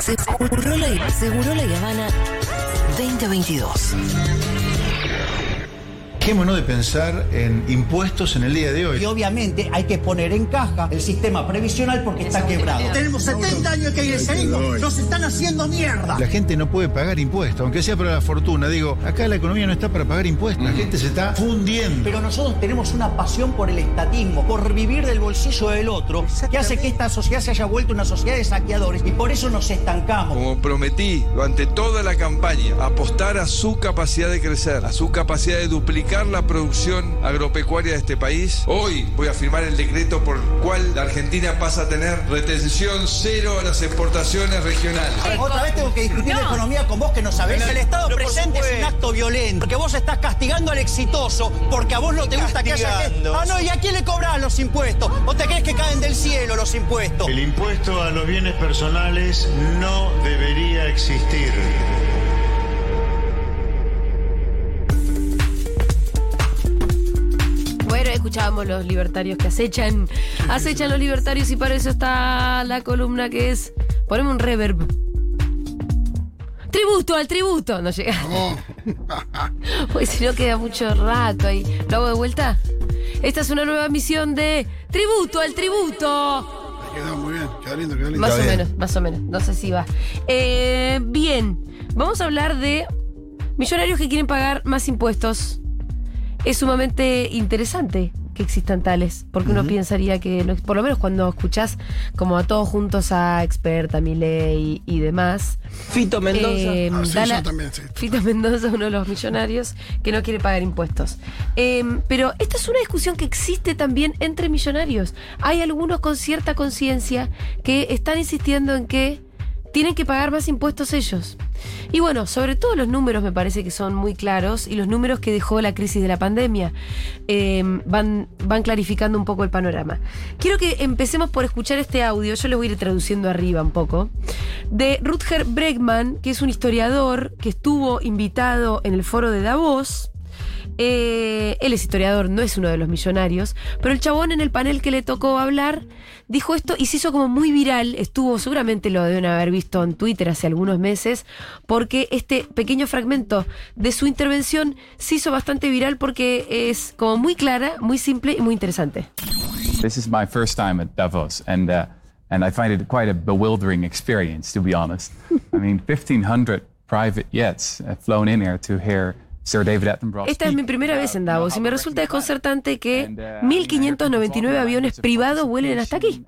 Seguro la, Seguro la Habana 2022. Dejémonos de pensar en impuestos en el día de Y hoy. obviamente hay que poner en caja el sistema previsional porque está quebrado. Tenemos 70 años que seguimos, nos están haciendo mierda. La gente no puede pagar impuestos, aunque sea para la fortuna. Digo, acá la economía no está para pagar impuestos. La gente se está fundiendo. Pero nosotros tenemos una pasión por el estatismo, por vivir del bolsillo del otro, que hace que esta sociedad se haya vuelto una sociedad de saqueadores y por eso nos estancamos. Como prometí durante toda la campaña, apostar a su capacidad de crecer, a su capacidad de duplicar la producción agropecuaria de este país. Hoy voy a firmar el decreto por el cual la Argentina pasa a tener retención cero a las exportaciones regionales. Otra vez tengo que discutir la economía con vos que no sabés. El Estado presente es un acto violento. Porque vos estás castigando al exitoso porque a vos no te gusta que haya gente. Ah, no, ¿y a quién le cobrás los impuestos? ¿O te crees que caen del cielo los impuestos? El impuesto a los bienes personales no debería existir. Escuchábamos los libertarios que acechan. Acechan los libertarios y para eso está la columna que es. Poneme un reverb. Tributo al tributo. No llega. Pues si no queda mucho rato ahí. ¿Lo hago de vuelta? Esta es una nueva misión de Tributo al tributo. Quedó muy bien, quedó lindo, quedó lindo. Más o bien. menos, más o menos. No sé si va. Eh, bien, vamos a hablar de millonarios que quieren pagar más impuestos. Es sumamente interesante que existan tales, porque uno pensaría que, no- por lo menos cuando escuchás como a todos juntos a Experta, Milei y, y demás. Fito Mendoza. eh, Ah, sí, también, sí. Fito Mendoza, uno de los millonarios que no quiere pagar impuestos. Eh, pero esta es una discusión que existe también entre millonarios. Hay algunos con cierta conciencia que están insistiendo en que tienen que pagar más impuestos ellos. Y bueno, sobre todo los números me parece que son muy claros y los números que dejó la crisis de la pandemia eh, van, van clarificando un poco el panorama. Quiero que empecemos por escuchar este audio, yo lo voy a ir traduciendo arriba un poco, de Rutger Bregman, que es un historiador que estuvo invitado en el foro de Davos. Eh, él es historiador, no es uno de los millonarios, pero el chabón en el panel que le tocó hablar dijo esto y se hizo como muy viral, estuvo, seguramente lo deben haber visto en Twitter hace algunos meses, porque este pequeño fragmento de su intervención se hizo bastante viral porque es como muy clara, muy simple y muy interesante. This is my first time at Davos, and uh, and I find it quite a bewildering experience, to be honest. I mean, 1,500 private jets have flown in here to hear. Esta es mi primera vez en Davos y me resulta desconcertante que 1.599 aviones privados vuelen hasta aquí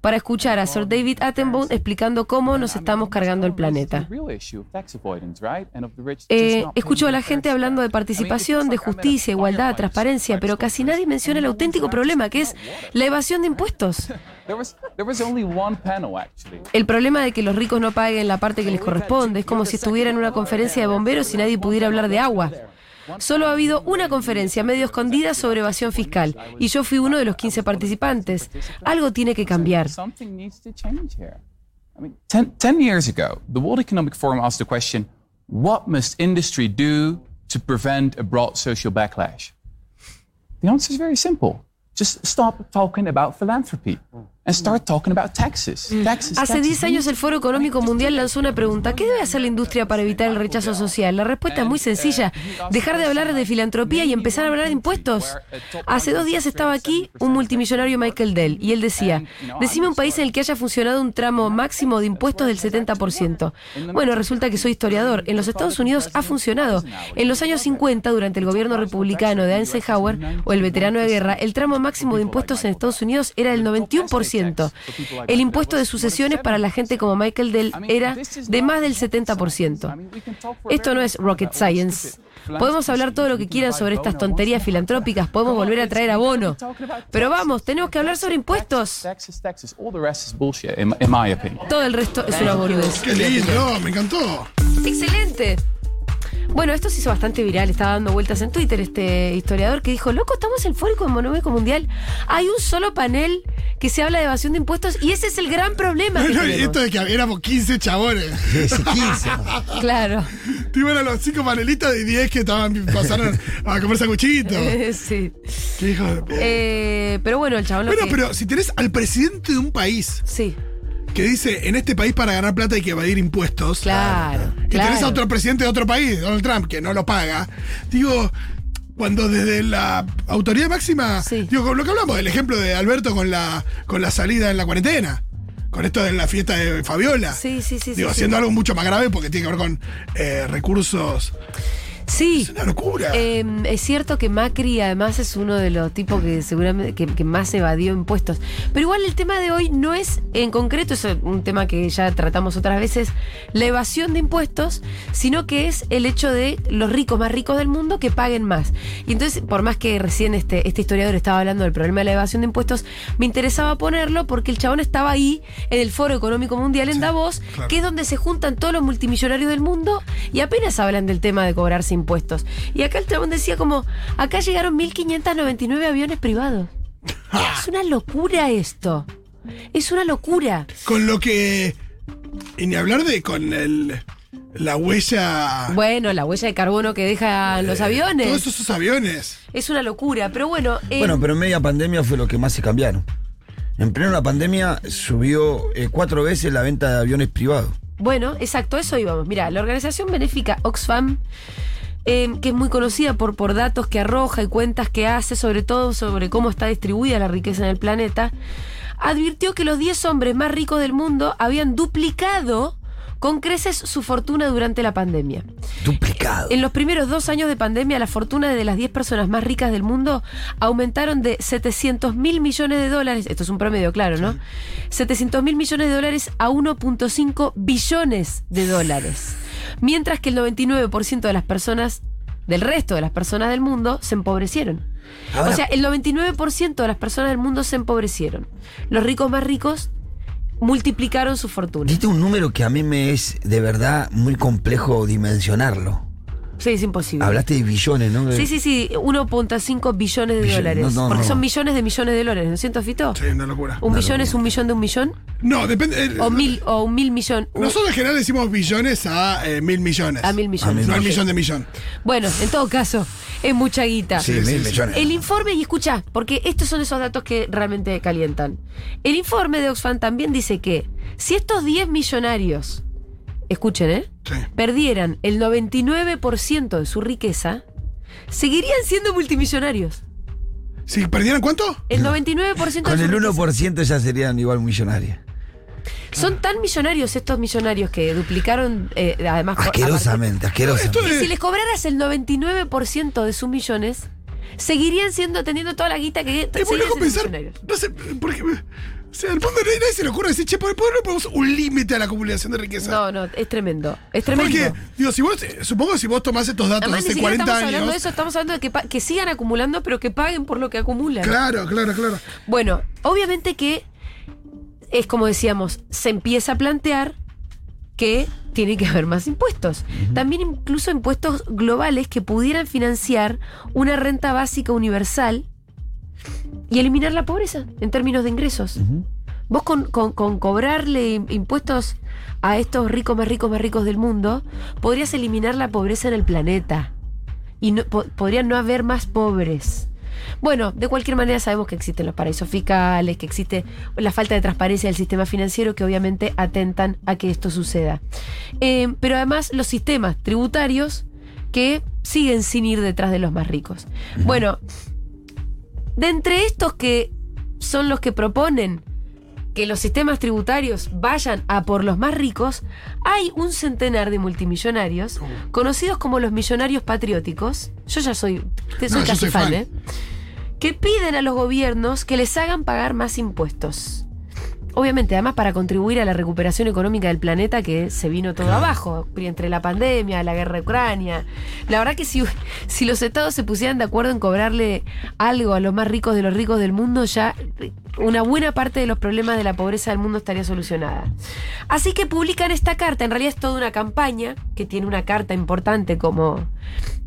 para escuchar a Sir David Attenborough explicando cómo nos estamos cargando el planeta. Eh, escucho a la gente hablando de participación, de justicia, igualdad, transparencia, pero casi nadie menciona el auténtico problema, que es la evasión de impuestos. There was, there was only one panel, actually. El problema de que los ricos no paguen la parte que les corresponde es como si estuviera en una conferencia de bomberos y nadie pudiera hablar de agua. Solo ha habido una conferencia medio escondida sobre evasión fiscal y yo fui uno de los 15 participantes. Algo tiene que cambiar. Something needs to change here. I mean, ten, 10 years ago, the World Economic Forum asked the question what must industry do to prevent a broad social backlash? The answer is very simple. Just stop talking about philanthropy and start talking about taxes. Taxes, Hace taxes. 10 años el Foro Económico Mundial lanzó una pregunta. ¿Qué debe hacer la industria para evitar el rechazo social? La respuesta es muy sencilla. Dejar de hablar de filantropía y empezar a hablar de impuestos. Hace dos días estaba aquí un multimillonario Michael Dell y él decía, decime un país en el que haya funcionado un tramo máximo de impuestos del 70%. Bueno, resulta que soy historiador. En los Estados Unidos ha funcionado. En los años 50, durante el gobierno republicano de Eisenhower o el veterano de guerra, el tramo máximo de impuestos en Estados Unidos era del 91%. El impuesto de sucesiones para la gente como Michael Dell era de más del 70%. Esto no es rocket science. Podemos hablar todo lo que quieran sobre estas tonterías filantrópicas, podemos volver a traer abono. Pero vamos, tenemos que hablar sobre impuestos. Todo el resto es una boludez. Qué lindo, me encantó. Excelente. Bueno, esto se hizo bastante viral, estaba dando vueltas en Twitter este historiador que dijo, loco, estamos en el Foro Económico Mundial, hay un solo panel que se habla de evasión de impuestos y ese es el gran problema. que No, y tenemos". esto de que éramos 15 chabones. Ese 15. Claro. Tipo eran los 5 panelistas de 10 que estaban, pasaron a comer sanguchitos. sí. Qué hijo de puta. Eh, pero bueno, el chabón lo Bueno, que- pero si tenés al presidente de un país Sí. Que dice, en este país para ganar plata hay que evadir impuestos. Claro. Y claro. tenés a otro presidente de otro país, Donald Trump, que no lo paga. Digo, cuando desde la autoridad máxima, Sí. digo, con lo que hablamos, del ejemplo de Alberto con la, con la salida en la cuarentena, con esto de la fiesta de Fabiola. Sí, sí, sí. Digo, sí, haciendo sí. algo mucho más grave porque tiene que ver con eh, recursos. Sí. Es una locura. Eh, es cierto que Macri además es uno de los tipos que seguramente que, que más evadió impuestos. Pero igual el tema de hoy no es en concreto, es un tema que ya tratamos otras veces, la evasión de impuestos, sino que es el hecho de los ricos más ricos del mundo que paguen más. Y entonces, por más que recién este, este historiador estaba hablando del problema de la evasión de impuestos, me interesaba ponerlo porque el chabón estaba ahí en el Foro Económico Mundial en Davos, claro. que es donde se juntan todos los multimillonarios del mundo y apenas hablan del tema de cobrarse impuestos. Y acá el chabón decía como, acá llegaron 1.599 aviones privados. Es una locura esto. Es una locura. Con lo que. Y ni hablar de con el. La huella. Bueno, la huella de carbono que dejan los aviones. Todos esos aviones. Es una locura, pero bueno. eh, Bueno, pero en media pandemia fue lo que más se cambiaron. En plena pandemia subió eh, cuatro veces la venta de aviones privados. Bueno, exacto, eso íbamos. Mira, la organización benéfica Oxfam, eh, que es muy conocida por, por datos que arroja y cuentas que hace, sobre todo sobre cómo está distribuida la riqueza en el planeta, advirtió que los 10 hombres más ricos del mundo habían duplicado con creces su fortuna durante la pandemia. Duplicado. En los primeros dos años de pandemia, la fortuna de las 10 personas más ricas del mundo aumentaron de 700 mil millones de dólares, esto es un promedio claro, ¿no? 700 mil millones de dólares a 1.5 billones de dólares. Mientras que el 99% de las personas, del resto de las personas del mundo, se empobrecieron. Ahora- o sea, el 99% de las personas del mundo se empobrecieron. Los ricos más ricos multiplicaron su fortuna. Diste un número que a mí me es de verdad muy complejo dimensionarlo. Sí, es imposible. Hablaste de billones, ¿no? Sí, sí, sí, 1.5 billones de dólares. no, no, porque no. son millones de millones de dólares, ¿no es cierto, Fito? Sí, una locura. ¿Un billón es un millón de un millón? No, depende. eh, ¿O mil, o un mil millón? Un- Nosotros en general decimos billones a eh, mil millones. A mil millones. No al Ok. millón de millón. Bueno, en todo caso, es mucha guita. Sí, mil millones. El informe, y escucha, porque estos son esos datos que realmente calientan. El informe de Oxfam también dice que si estos 10 millonarios, escuchen, ¿eh? Sí. Perdieran el 99% de su riqueza, seguirían siendo multimillonarios. Si perdieran cuánto? El 99% Con de el su riqueza. 1% ya serían igual millonarias. Son tan millonarios estos millonarios que duplicaron, eh, además. por- Asquerosamente, asquerosamente. que si les cobraras el 99% de sus millones, seguirían siendo teniendo toda la guita que Es muy loco pensar. millonarios. No sé, porque. O sea, al fondo nadie, nadie se le ocurre decir, che, ¿por qué no ponemos un límite a la acumulación de riqueza? No, no, es tremendo. Es tremendo. Porque, digo, si vos, supongo que si vos tomás estos datos Además, de ni hace siquiera 40 estamos años. hablando de eso, estamos hablando de que sigan acumulando, pero que paguen por lo que acumulan. Claro, claro, claro. Bueno, obviamente que es como decíamos, se empieza a plantear que tiene que haber más impuestos. También incluso impuestos globales que pudieran financiar una renta básica universal y eliminar la pobreza en términos de ingresos. Vos con, con- con cobrarle im- impuestos a estos ricos más ricos más ricos del mundo, podrías eliminar la pobreza en el planeta. Y no, po- podrían no haber más pobres. Bueno, de cualquier manera sabemos que existen los paraísos fiscales, que existe la falta de transparencia del sistema financiero que obviamente atentan a que esto suceda. Eh, pero además los sistemas tributarios que siguen sin ir detrás de los más ricos. Bueno, de entre estos que son los que proponen que los sistemas tributarios vayan a por los más ricos, hay un centenar de multimillonarios, conocidos como los millonarios patrióticos. Yo ya soy, te- soy No, casi fan. ¿eh? Que piden a los gobiernos que les hagan pagar más impuestos. Obviamente, además para contribuir a la recuperación económica del planeta que se vino todo abajo, entre la pandemia, la guerra de Ucrania. La verdad que si, si los estados se pusieran de acuerdo en cobrarle algo a los más ricos de los ricos del mundo, ya una buena parte de los problemas de la pobreza del mundo estaría solucionada. Así que publican esta carta, en realidad es toda una campaña, que tiene una carta importante como,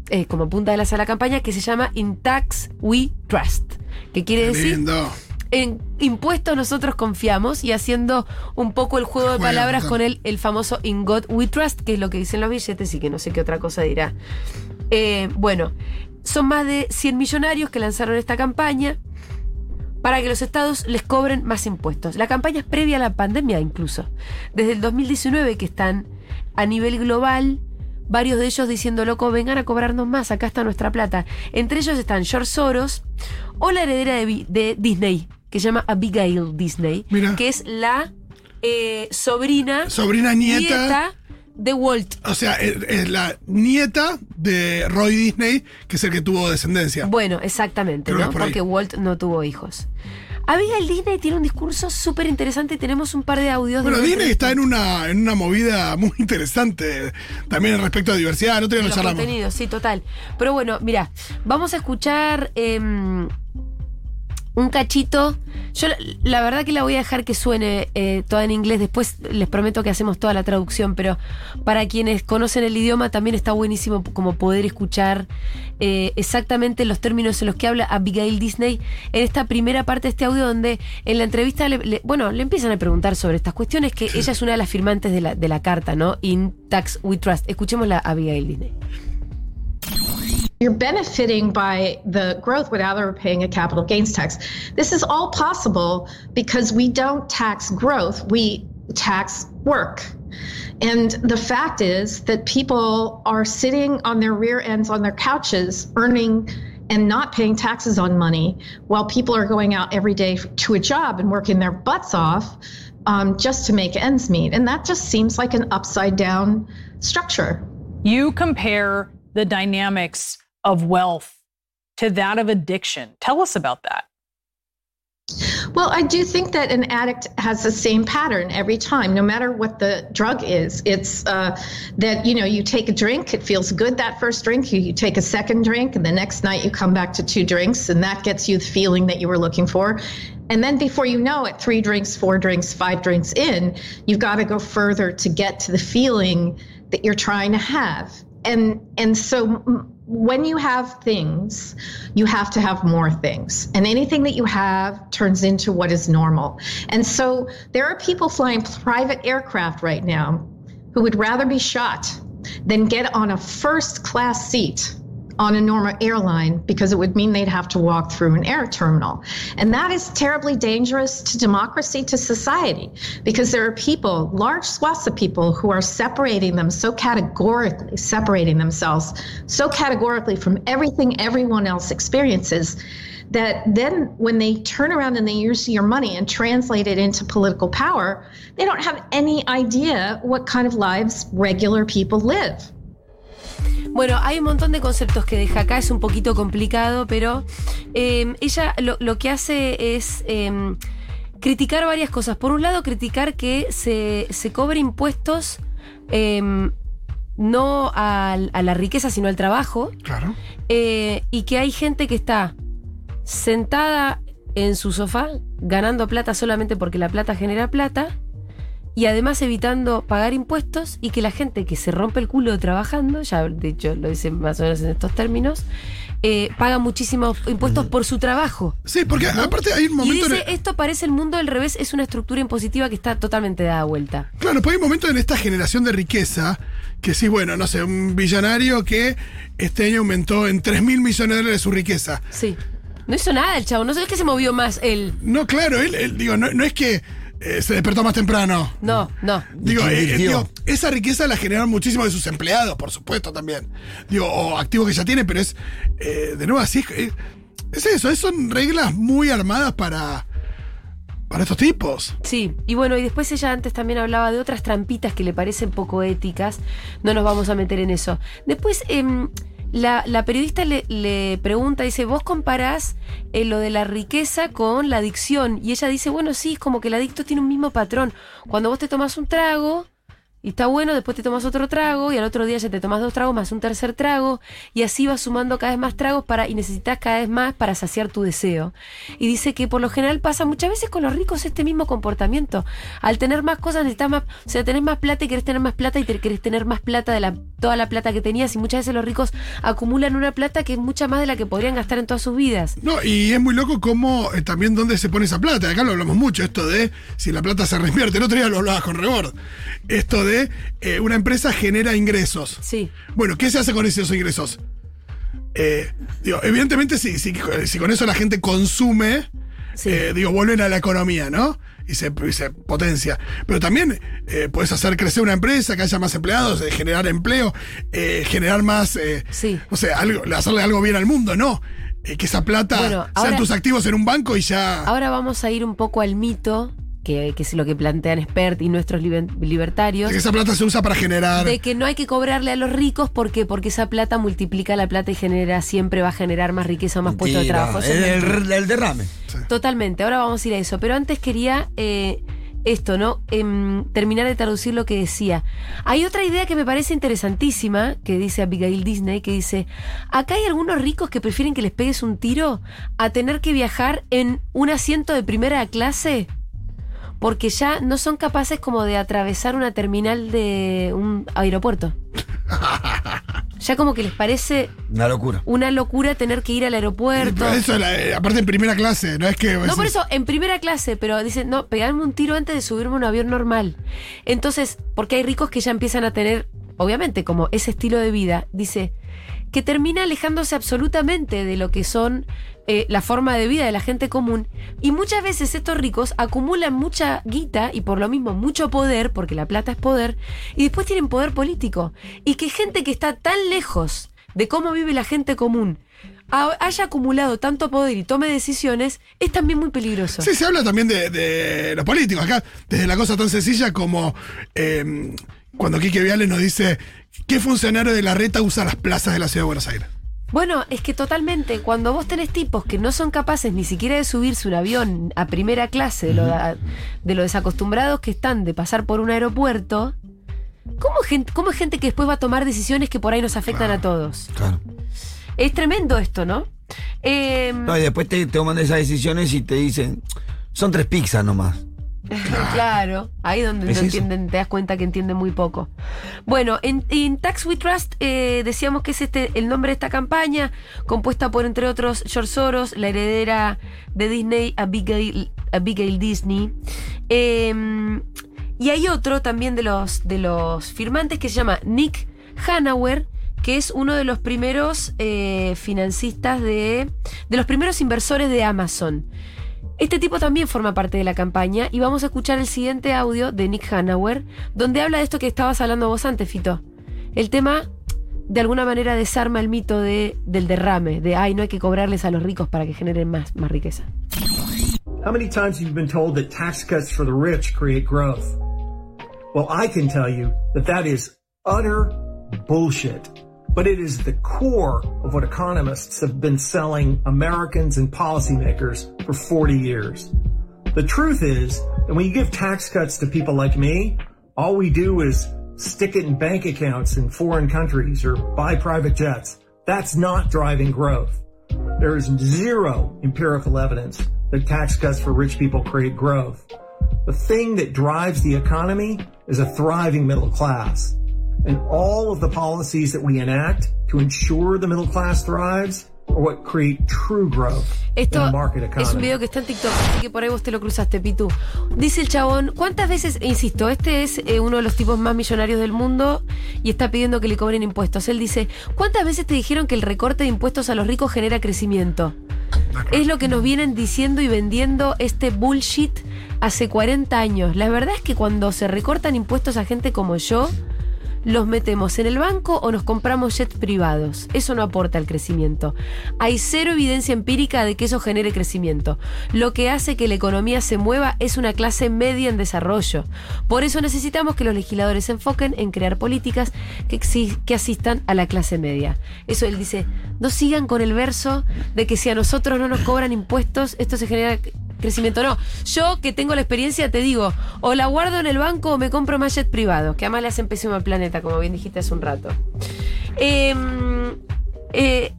eh, como punta de la sala campaña, que se llama In Tax We Trust, que quiere Qué decir lindo. En impuestos nosotros confiamos y haciendo un poco el juego de palabras con el, el famoso In God We Trust, que es lo que dicen los billetes y que no sé qué otra cosa dirá. Eh, bueno, son más de 100 millonarios que lanzaron esta campaña para que los estados les cobren más impuestos. La campaña es previa a la pandemia incluso. Desde el 2019 que están a nivel global, varios de ellos diciendo, loco, vengan a cobrarnos más, acá está nuestra plata. Entre ellos están George Soros o la heredera de Disney, que se llama Abigail Disney, Mira. que es la eh, sobrina, Sobrina nieta. de Walt. O sea, es, es la nieta de Roy Disney, que es el que tuvo descendencia. Bueno, exactamente, ¿no? por. Porque Walt no tuvo hijos. Abigail Disney tiene un discurso súper interesante y tenemos un par de audios Bueno, de Disney está en una, en una movida muy interesante también respecto a diversidad. Lo los charlamos. contenidos, sí, total. Pero bueno, mira, vamos a escuchar em, un cachito. Yo la, la verdad que la voy a dejar que suene eh, toda en inglés. Después les prometo que hacemos toda la traducción, pero para quienes conocen el idioma también está buenísimo como poder escuchar eh, exactamente los términos en los que habla Abigail Disney en esta primera parte de este audio donde en la entrevista, le, le- bueno, le empiezan a preguntar sobre estas cuestiones que ella es una de las firmantes de la, de la carta, ¿no? In Tax We Trust. Escuchémosla a Abigail Disney. You're benefiting by the growth without ever paying a capital gains tax. This is all possible because we don't tax growth, we tax work. And the fact is that people are sitting on their rear ends on their couches earning and not paying taxes on money while people are going out every day to a job and working their butts off um, just to make ends meet. And that just seems like an upside down structure. You compare the dynamics of wealth to that of addiction. Tell us about that. Well, I do think that an addict has the same pattern every time, no matter what the drug is. It's uh, that, you know, you take a drink, it feels good that first drink, you, you take a second drink, and the next night you come back to two drinks, and that gets you the feeling that you were looking for. And then before you know it, three drinks, four drinks, five drinks in, you've got to go further to get to the feeling that you're trying to have. And and so when you have things, you have to have more things. And anything that you have turns into what is normal. And so there are people flying private aircraft right now who would rather be shot than get on a first class seat on a normal airline because it would mean they'd have to walk through an air terminal. And that is terribly dangerous to democracy, to society, because there are people, large swaths of people, who are separating them so categorically, separating themselves so categorically from everything everyone else experiences. That then, when they turn around and they use your money and translate it into political power, they don't have any idea what kind of lives regular people live. Bueno, hay un montón de conceptos que deja acá, es un poquito complicado, pero eh, ella lo, lo que hace es eh, criticar varias cosas. Por un lado, criticar que se, se cobre impuestos eh, no a, la riqueza, sino al trabajo. Claro. eh, y que hay gente que está sentada en su sofá ganando plata solamente porque la plata genera plata y además evitando pagar impuestos y que la gente que se rompe el culo trabajando, ya de hecho lo dice más o menos en estos términos, eh, paga muchísimos impuestos por su trabajo. Sí, porque aparte hay un Y momento. en dice, el- esto parece el mundo al revés, es una estructura impositiva que está totalmente dada vuelta. Claro, pues hay un momento en esta generación de riqueza que sí, bueno, no sé, un billonario que este año aumentó en 3 mil millones de dólares su riqueza. Sí. No hizo nada el chavo, no sé es que se movió más él. No, claro, él, él, digo, no, no es que eh, se despertó más temprano. No, no. Digo, eh, eh, digo, esa riqueza la generaron muchísimos de sus empleados, por supuesto, también. Digo, o activos que ya tiene, pero es, eh, de nuevo, así, eh, es eso, es- son reglas muy armadas para, para estos tipos. Sí, y bueno, y después ella antes también hablaba de otras trampitas que le parecen poco éticas. No nos vamos a meter en eso. Después, em, la, la periodista le, le pregunta, dice, vos comparás eh, lo de la riqueza con la adicción. Y ella dice, bueno, sí, es como que el adicto tiene un mismo patrón. Cuando vos te tomas un trago, y está bueno, después te tomas otro trago y al otro día ya te tomas dos tragos más un tercer trago y así vas sumando cada vez más tragos para y necesitas cada vez más para saciar tu deseo. Y dice que por lo general pasa muchas veces con los ricos este mismo comportamiento. Al tener más cosas necesitas más, o sea, tenés más plata y querés tener más plata y te querés tener más plata de la toda la plata que tenías y muchas veces los ricos acumulan una plata que es mucha más de la que podrían gastar en todas sus vidas. No, y es muy loco cómo eh, también dónde se pone esa plata. Acá lo hablamos mucho, esto de si la plata se reinvierte. El otro día lo hablabas con Rebord. Esto eh, una empresa genera ingresos. Sí. Bueno, ¿qué se hace con esos ingresos? Eh, digo, evidentemente, si, si, si con eso la gente consume, Sí. eh, digo, vuelven a la economía, ¿no? Y se, y se potencia. Pero también puedes hacer crecer una empresa, que haya más empleados, generar empleo, generar más, Sí. no sé, algo, hacerle algo bien al mundo, ¿no? Que esa plata Bueno, sean tus activos en un banco y ya. Ahora vamos a ir un poco al mito, que, que es lo que plantean Spert y nuestros liber- libertarios. de que esa plata se usa para generar. De que no hay que cobrarle a los ricos porque porque esa plata multiplica la plata y genera siempre va a generar más riqueza, más puestos de trabajo. El derrame. Totalmente. Ahora vamos a ir a eso. Pero antes quería eh, esto, ¿no? Em, terminar de traducir lo que decía. Hay otra idea que me parece interesantísima, que dice Abigail Disney, que dice, acá hay algunos ricos que prefieren que les pegues un tiro a tener que viajar en un asiento de primera clase. Porque ya no son capaces como de atravesar una terminal de un aeropuerto. Ya como que les parece Una locura. una locura tener que ir al aeropuerto. Pero eso, la- aparte en primera clase, no es que. No, por eso, en primera clase, pero dicen, no, pegarme un tiro antes de subirme a un avión normal. Entonces, porque hay ricos que ya empiezan a tener, obviamente, como ese estilo de vida, dice, que termina alejándose absolutamente de lo que son eh, la forma de vida de la gente común. Y muchas veces estos ricos acumulan mucha guita y por lo mismo mucho poder, porque la plata es poder, y después tienen poder político. Y que gente que está tan lejos de cómo vive la gente común ha- haya acumulado tanto poder y tome decisiones, es también muy peligroso. Sí, se habla también de, de los políticos acá, desde la cosa tan sencilla como eh, cuando Quique Viales nos dice qué funcionario de la reta usa las plazas de la ciudad de Buenos Aires. Bueno, es que totalmente, cuando vos tenés tipos que no son capaces ni siquiera de subirse un avión a primera clase, de lo, de lo desacostumbrados que están de pasar por un aeropuerto, ¿cómo, gente, ¿cómo es gente que después va a tomar decisiones que por ahí nos afectan a todos? Claro. Es tremendo esto, ¿no? Eh, No, y después te toman esas decisiones y te dicen, son tres pizzas nomás. Claro, ahí donde ¿Es entienden, te das cuenta que entienden muy poco. Bueno, en, en Tax We Trust eh, decíamos que es este el nombre de esta campaña, compuesta por, entre otros, George Soros, la heredera de Disney, Abigail, Abigail Disney. Eh, y hay otro también de los, de los firmantes que se llama Nick Hanauer, que es uno de los primeros eh, financistas de. de los primeros inversores de Amazon. Este tipo también forma parte de la campaña y vamos a escuchar el siguiente audio de Nick Hanauer, donde habla de esto que estabas hablando vos antes, Fito. El tema, de alguna manera, desarma el mito de, del derrame, de, ay, no hay que cobrarles a los ricos para que generen más, más riqueza. How many times have you been told that tax cuts for the rich create growth? Well, I can tell you that that is utter bullshit. But it is the core of what economists have been selling Americans and policymakers for 40 years. The truth is that when you give tax cuts to people like me, all we do is stick it in bank accounts in foreign countries or buy private jets. That's not driving growth. There is zero empirical evidence that tax cuts for rich people create growth. The thing that drives the economy is a thriving middle class. And all of the policies that we enact to ensure the middle class thrives are what create true growth in Esto es un video que está en TikTok, así que por ahí vos te lo cruzaste, Pitu. Dice el chabón, ¿cuántas veces, insisto, este es eh, uno de los tipos más millonarios del mundo y está pidiendo que le cobren impuestos? Él dice, ¿cuántas veces te dijeron que el recorte de impuestos a los ricos genera crecimiento? Es lo que nos vienen diciendo y vendiendo este bullshit hace 40 años. La verdad es que cuando se recortan impuestos a gente como yo, los metemos en el banco o nos compramos jets privados. Eso no aporta al crecimiento. Hay cero evidencia empírica de que eso genere crecimiento. Lo que hace que la economía se mueva es una clase media en desarrollo. Por eso necesitamos que los legisladores se enfoquen en crear políticas que, asistan a la clase media. Eso él dice, no sigan con el verso de que si a nosotros no nos cobran impuestos, esto se genera crecimiento. No, yo que tengo la experiencia te digo, o la guardo en el banco o me compro más jet privado, que además le hacen pésimo al planeta, como bien dijiste hace un rato. Em, eh,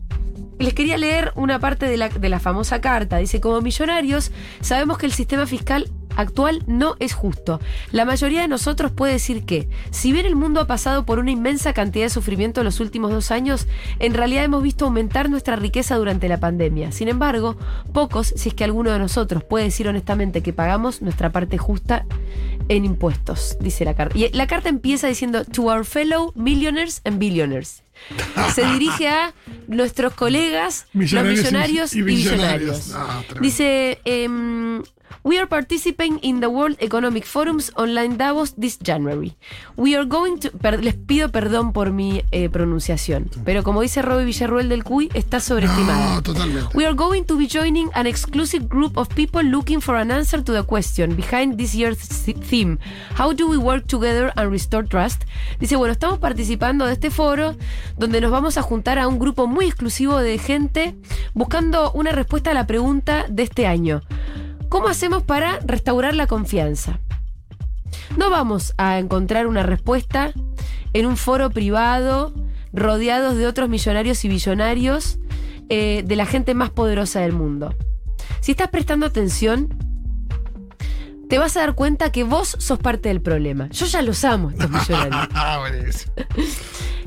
les quería leer una parte de la, de la famosa carta. Dice, como millonarios, sabemos que el sistema fiscal actual no es justo. La mayoría de nosotros puede decir que, si bien el mundo ha pasado por una inmensa cantidad de sufrimiento en los últimos dos años, en realidad hemos visto aumentar nuestra riqueza durante la pandemia. Sin embargo, pocos, si es que alguno de nosotros puede decir honestamente que pagamos nuestra parte justa en impuestos, dice la carta. Y la carta empieza diciendo, to our fellow millionaires and billionaires. Se dirige a nuestros colegas, Millonarios los millonarios y y, billonarios. billonarios. Ah. Dice, em, We are participating in the World Economic Forum's online Davos this January. We are going to. per- les pido perdón por mi eh, pronunciación, pero como dice Robbie Villarruel del CUI, está sobreestimada. No, totalmente. We are going to be joining an exclusive group of people looking for an answer to the question behind this year's th- theme. How do we work together and restore trust? Dice, bueno, estamos participando de este foro donde nos vamos a juntar a un grupo muy exclusivo de gente buscando una respuesta a la pregunta de este año. ¿Cómo hacemos para restaurar la confianza? No vamos a encontrar una respuesta en un foro privado rodeados de otros millonarios y billonarios eh, de la gente más poderosa del mundo. Si estás prestando atención, te vas a dar cuenta que vos sos parte del problema. Yo ya los amo, estos millonarios. Ah.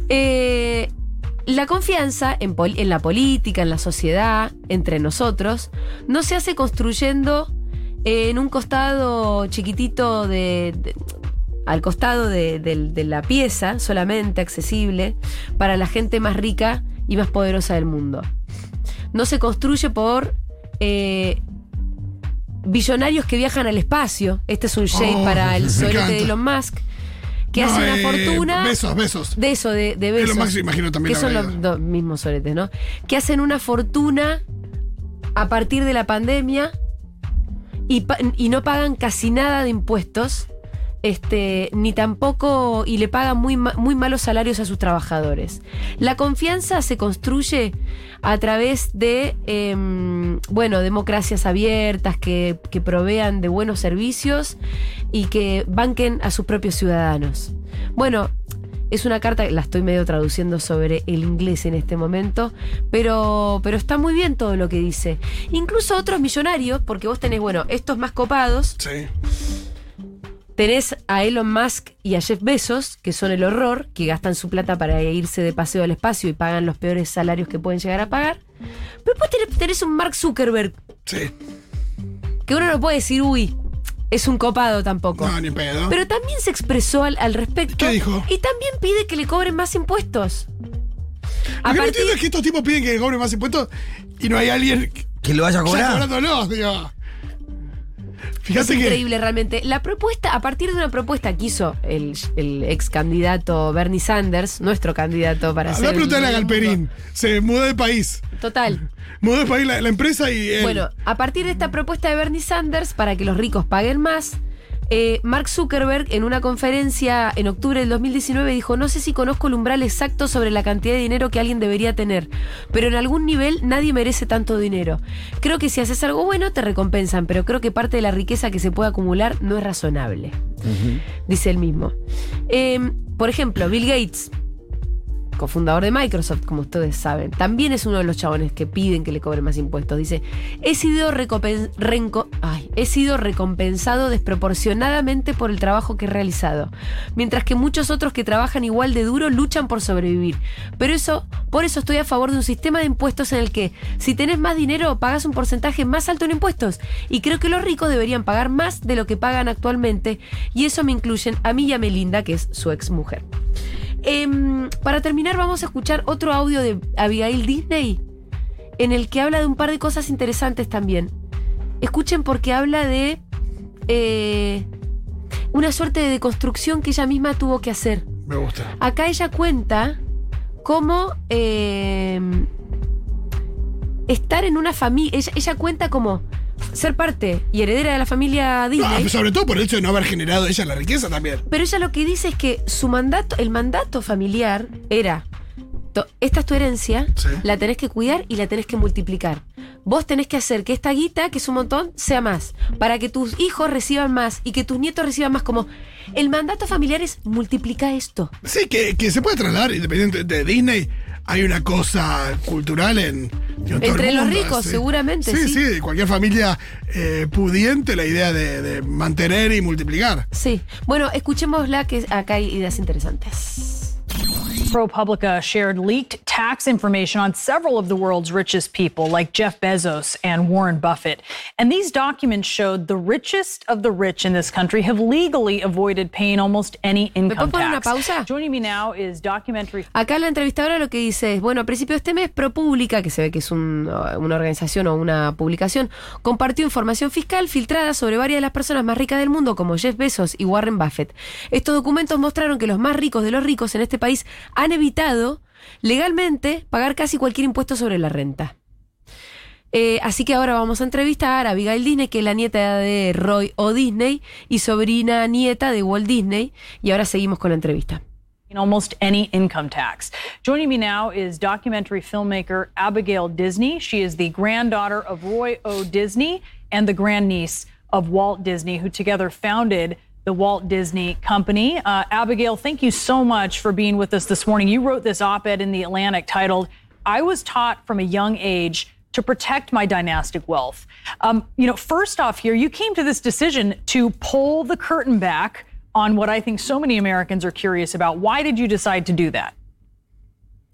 Eh, la confianza en, la política, en la sociedad, entre nosotros, no se hace construyendo en un costado chiquitito de. de- al costado de, la pieza, solamente accesible, para la gente más rica y más poderosa del mundo. No se construye por eh, billonarios que viajan al espacio. Este es un shade Oh, para el solete de. Elon Musk. Que No, hace una eh, fortuna. besos, besos. De eso, de, de besos. Elon Musk, imagino, también Que son los dos mismos soletes, ¿no? Que hacen una fortuna a partir de la pandemia y, y no pagan casi nada de impuestos. Este, ni tampoco, y le pagan muy, muy malos salarios a sus trabajadores. La confianza se construye a través de, em, bueno, democracias abiertas que, que provean de buenos servicios y que banquen a sus propios ciudadanos. Bueno, es una carta, la estoy medio traduciendo sobre el inglés en este momento, pero, pero está muy bien todo lo que dice. Incluso otros millonarios, porque vos tenés, bueno, estos más copados, Sí. Tenés a Elon Musk y a Jeff Bezos, que son el horror, que gastan su plata para irse de paseo al espacio y pagan los peores salarios que pueden llegar a pagar. Pero después tenés, tenés un Mark Zuckerberg, Sí. que uno no puede decir, uy, es un copado tampoco. No, ni pedo. Pero también se expresó al, al respecto. ¿Qué dijo? Y también pide que le cobren más impuestos. Lo que no entiendo es que estos tipos piden que cobren más impuestos y no hay alguien Que lo vaya a ya cobrar. cobrándolos, digo. Es Fíjate que. increíble realmente. La propuesta, a partir de una propuesta que hizo el, el ex candidato Bernie Sanders, nuestro candidato para Habla ser. preguntarle a Galperín. Se mudó de país. Total. Mudó de país la, la empresa y él. Bueno, a partir de esta propuesta de Bernie Sanders, para que los ricos paguen más, eh, Mark Zuckerberg en una conferencia en octubre del 2019 dijo, no sé si conozco el umbral exacto sobre la cantidad de dinero que alguien debería tener, pero en algún nivel nadie merece tanto dinero. Creo que si haces algo bueno te recompensan, pero creo que parte de la riqueza que se puede acumular no es razonable, dice él mismo. Eh, por ejemplo, Bill Gates, cofundador de Microsoft, como ustedes saben, también es uno de los chabones que piden que le cobren más impuestos. Dice, he sido, ay, he sido recompensado desproporcionadamente por el trabajo que he realizado, mientras que muchos otros que trabajan igual de duro luchan por sobrevivir. Pero eso, por eso estoy a favor de un sistema de impuestos en el que si tenés más dinero pagas un porcentaje más alto en impuestos. Y creo que los ricos deberían pagar más de lo que pagan actualmente. Y eso me incluyen a mí y a Melinda, que es su ex mujer. Em, para terminar, vamos a escuchar otro audio de Abigail Disney, en el que habla de un par de cosas interesantes también. Escuchen porque habla de eh, una suerte de deconstrucción que ella misma tuvo que hacer. Me gusta. Acá ella cuenta cómo eh, estar en una familia. Ella, ella cuenta como ser parte y heredera de la familia Disney. No, sobre todo por el hecho de no haber generado ella la riqueza también. Pero ella lo que dice es que su mandato, el mandato familiar era, esta es tu herencia, Sí. la tenés que cuidar y la tenés que multiplicar. Vos tenés que hacer que esta guita, que es un montón, sea más, para que tus hijos reciban más y que tus nietos reciban más. Como el mandato familiar es multiplica esto. Sí, que, que se puede trasladar, independiente de Disney. Hay una cosa cultural en. digo, en todo Entre el los ricos, sí. seguramente, sí. Sí, sí, de cualquier familia eh, pudiente, la idea de, de mantener y multiplicar. Sí. Bueno, escuchémosla que acá hay ideas interesantes. ProPublica shared leaked tax information on several of the world's richest people, like Jeff Bezos and Warren Buffett. And these documents showed the richest of the rich in this country have legally avoided paying almost any income una tax. pausa? Joining me now is documentary Acá la entrevistadora lo que dice es, bueno, a principios de este mes, ProPublica, que se ve que es un- una organización o una publicación, compartió información fiscal filtrada sobre varias de las personas más ricas del mundo, como Jeff Bezos y Warren Buffett. Estos documentos mostraron que los más ricos de los ricos en este país han evitado legalmente pagar casi cualquier impuesto sobre la renta. Eh, así que ahora vamos a entrevistar a Abigail Disney, que es la nieta de Roy O. Disney y sobrina nieta de Walt Disney. Y ahora seguimos con la entrevista. in almost any income tax. Joining me now is documentary filmmaker Abigail Disney. She is the granddaughter of Roy O. Disney and the grandniece of Walt Disney, who together founded the Walt Disney Company. Uh, Abigail, thank you so much for being with us this morning. You wrote this op ed in The Atlantic titled, I Was Taught from a Young Age to Protect My Dynastic Wealth. Um, you know, first off, here, you came to this decision to pull the curtain back on what I think so many Americans are curious about. Why did you decide to do that?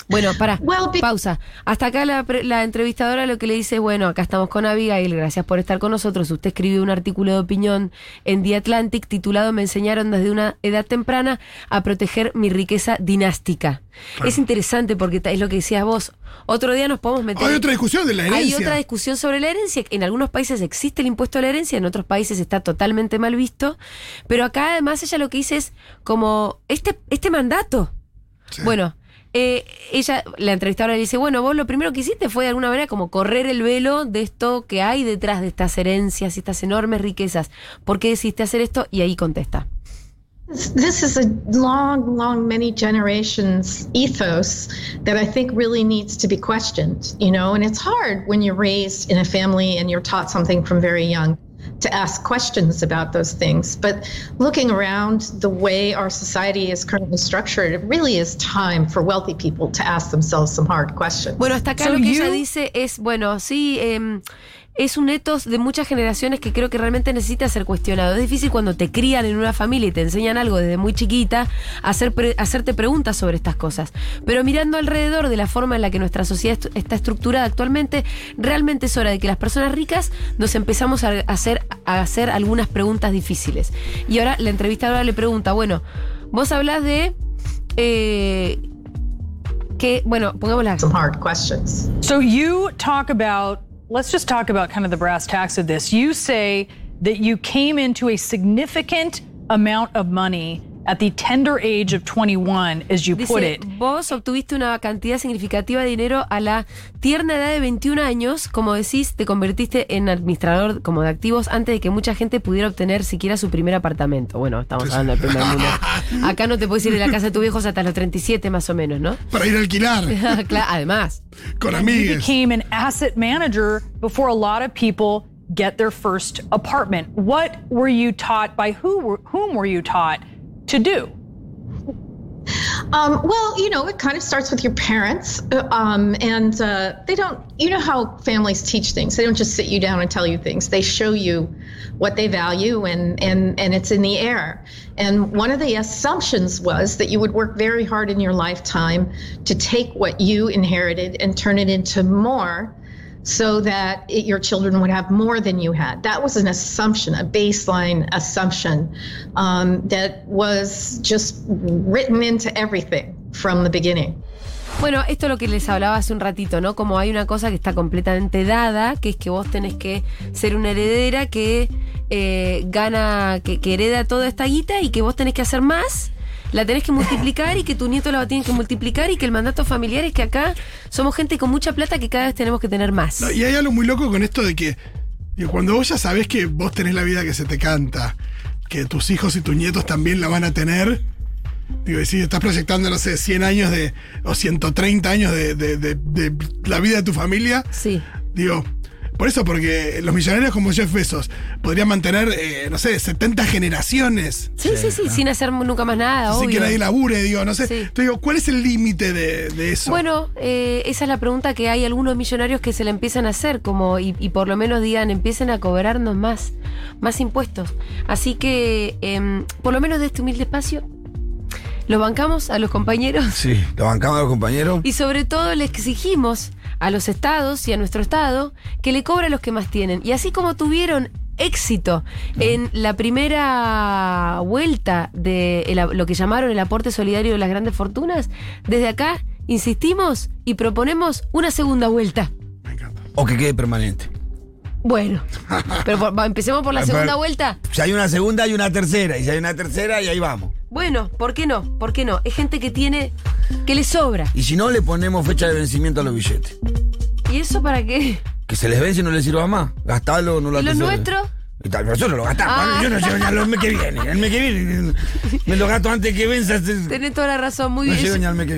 Bueno, para, pausa. Hasta acá la, pre- la entrevistadora lo que le dice es, bueno, acá estamos con Abigail, gracias por estar con nosotros. Usted escribió un artículo de opinión en The Atlantic titulado Me enseñaron desde una edad temprana a proteger mi riqueza dinástica. Es interesante porque es lo que decías vos. Otro día nos podemos meter... Hay otra discusión de la Hay herencia. otra discusión sobre la herencia. En algunos países existe el impuesto a la herencia, en otros países está totalmente mal visto. Pero acá además ella lo que dice es como este, este mandato. Bueno, eh, ella, la entrevistadora le dice, bueno, vos lo primero que hiciste fue de alguna manera como correr el velo de esto que hay detrás de estas herencias y estas enormes riquezas. ¿Por qué decidiste hacer esto? Y ahí contesta. This is a long, long, many generations ethos that I think really needs to be questioned, you know, and it's hard when you're raised in a family and you're taught something from very young to ask questions about those things. But looking around the way our society is currently structured, it really is time for wealthy people to ask themselves some hard questions. Bueno, hasta acá lo que ella dice es, bueno, sí, em, es un etos de muchas generaciones que creo que realmente necesita ser cuestionado. Es difícil cuando te crían en una familia y te enseñan algo desde muy chiquita, hacer pre- hacerte preguntas sobre estas cosas. Pero mirando alrededor de la forma en la que nuestra sociedad est- está estructurada actualmente, realmente es hora de que las personas ricas nos empezamos a hacer, a hacer algunas preguntas difíciles. Y ahora la entrevistadora le pregunta, bueno, vos hablas de... eh, que, bueno, pongámosla. Some hard questions. So you talk about, let's just talk about kind of the brass tacks of this. You say that you came into a significant amount of money at the tender age of 21, as you put Dice, it. vos obtuviste una cantidad significativa de dinero a la tierna edad de 21 años, como decís, te convertiste en administrador como de activos antes de que mucha gente pudiera obtener siquiera su primer apartamento. Bueno, estamos hablando del primer mundo. Acá no te puedes ir de la casa de tus viejos hasta los 37 más o menos, ¿no? Para ir a alquilar. Claro, además. Con You amigues. became an asset manager before a lot of people get their first apartment. What were you taught by who were, whom were you taught to do? Um, well, you know, it kind of starts with your parents, uh, um, and uh, they don't. You know how families teach things; they don't just sit you down and tell you things. They show you what they value, and and and it's in the air. And one of the assumptions was that you would work very hard in your lifetime to take what you inherited and turn it into more so that your children would have more than you had. That was an assumption, a baseline assumption um, that was just written into everything from the beginning. Bueno, esto es lo que les hablaba hace un ratito, ¿no? Como hay una cosa que está completamente dada, que es que vos tenés que ser una heredera que eh, gana, que, que hereda toda esta guita y que vos tenés que hacer más, la tenés que multiplicar y que tu nieto la tiene que multiplicar y que el mandato familiar es que acá somos gente con mucha plata que cada vez tenemos que tener más. No, y hay algo muy loco con esto de que cuando vos ya sabés que vos tenés la vida que se te canta, que tus hijos y tus nietos también la van a tener, digo, y si estás proyectando, no sé, 100 años de, o 130 años de, de- de- de la vida de tu familia, sí. digo, por eso, porque los millonarios como Jeff Bezos podrían mantener, eh, no sé, 70 generaciones. Sí, sí, sí, sin hacer nunca más nada, Sin que nadie labure, digo, no sé. Sí. Entonces digo, ¿cuál es el límite de, de eso? Bueno, eh, esa es la pregunta que hay algunos millonarios que se la empiezan a hacer, como y, y por lo menos digan, empiecen a cobrarnos más, más impuestos. Así que, em, por lo menos de este humilde espacio, Los bancamos a los compañeros Sí, lo bancamos a los compañeros. y sobre todo le exigimos a los estados y a nuestro estado que le cobre a los que más tienen. Y así como tuvieron éxito en la primera vuelta de el- lo que llamaron el aporte solidario de las grandes fortunas, desde acá insistimos y proponemos una segunda vuelta. O que quede permanente. Bueno, pero por- va, empecemos por la segunda vuelta. Si hay una segunda, hay una tercera. Y si hay una tercera, y ahí vamos. Bueno, ¿por qué no? ¿Por qué no? Es gente que tiene, que le sobra. Y si no, le ponemos fecha de vencimiento a los billetes. ¿Y eso para qué? Que se les vence y no les sirva más. Gastalo, no lo ¿Y los haces- nuestros? Y tal, nosotros lo gastamos. Ah. Yo no llego ni al mes que viene. El mes que viene me lo gasto antes que venza. Tenés toda la razón, muy No bien. llego ni al mes que viene.